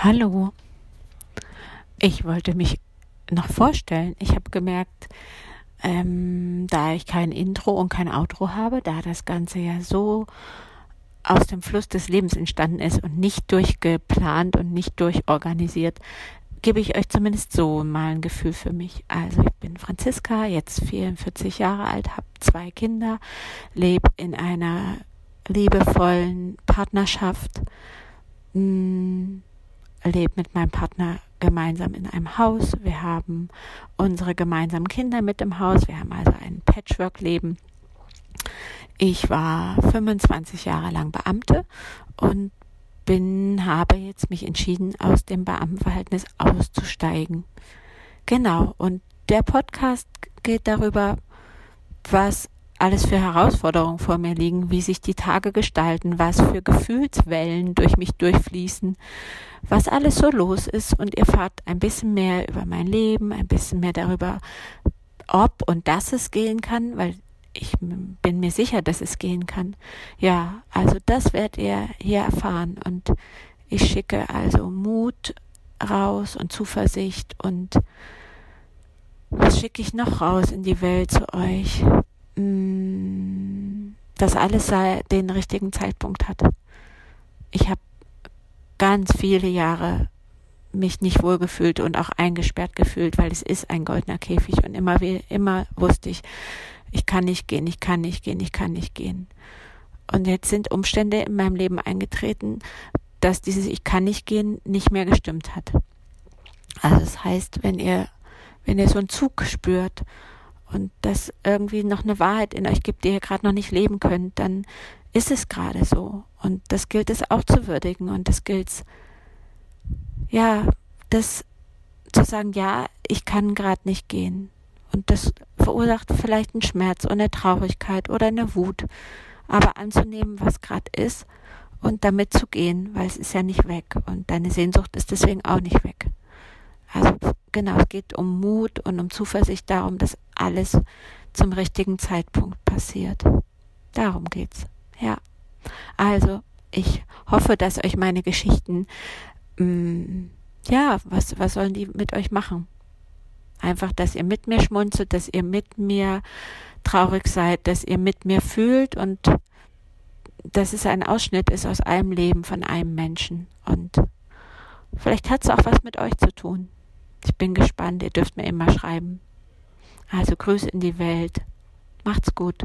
Hallo. Ich wollte mich noch vorstellen. Ich habe gemerkt, ähm, da ich kein Intro und kein Outro habe, da das Ganze ja so aus dem Fluss des Lebens entstanden ist und nicht durchgeplant und nicht durchorganisiert, gebe ich euch zumindest so mal ein Gefühl für mich. Also ich bin Franziska, jetzt 44 Jahre alt, habe zwei Kinder, lebe in einer liebevollen Partnerschaft. Mh, hm, lebe mit meinem Partner gemeinsam in einem Haus. Wir haben unsere gemeinsamen Kinder mit im Haus. Wir haben also ein Patchwork-Leben. Ich war 25 Jahre lang Beamte und bin, habe jetzt mich entschieden, aus dem Beamtenverhältnis auszusteigen. Genau. Und der Podcast geht darüber, was alles für Herausforderungen vor mir liegen, wie sich die Tage gestalten, was für Gefühlswellen durch mich durchfließen, was alles so los ist und ihr fahrt ein bisschen mehr über mein Leben, ein bisschen mehr darüber, ob und dass es gehen kann, weil ich bin mir sicher, dass es gehen kann. Ja, also das werdet ihr hier erfahren und ich schicke also Mut raus und Zuversicht und was schicke ich noch raus in die Welt zu euch? Dass alles den richtigen Zeitpunkt hat. Ich habe ganz viele Jahre mich nicht wohlgefühlt und auch eingesperrt gefühlt, weil es ist ein goldener Käfig und immer immer wusste ich, ich kann nicht gehen, ich kann nicht gehen, ich kann nicht gehen. Und jetzt sind Umstände in meinem Leben eingetreten, dass dieses Ich kann nicht gehen nicht mehr gestimmt hat. Also das heißt, wenn ihr wenn ihr so einen Zug spürt und das irgendwie noch eine Wahrheit in euch gibt, die ihr gerade noch nicht leben könnt, dann ist es gerade so. Und das gilt es auch zu würdigen und das gilt es, ja, das zu sagen, ja, ich kann gerade nicht gehen. Und das verursacht vielleicht einen Schmerz und eine Traurigkeit oder eine Wut. Aber anzunehmen, was gerade ist und damit zu gehen, weil es ist ja nicht weg und deine Sehnsucht ist deswegen auch nicht weg. Also genau, es geht um Mut und um Zuversicht darum, dass alles zum richtigen Zeitpunkt passiert. Darum geht's. Ja. Also, ich hoffe, dass euch meine Geschichten, mh, mm, ja, was, was sollen die mit euch machen? Einfach, dass ihr mit mir schmunzelt, dass ihr mit mir traurig seid, dass ihr mit mir fühlt und dass es ein Ausschnitt ist aus einem Leben von einem Menschen. Und vielleicht hat es auch was mit euch zu tun. Ich bin gespannt, ihr dürft mir immer schreiben. Also Grüße in die Welt. Macht's gut.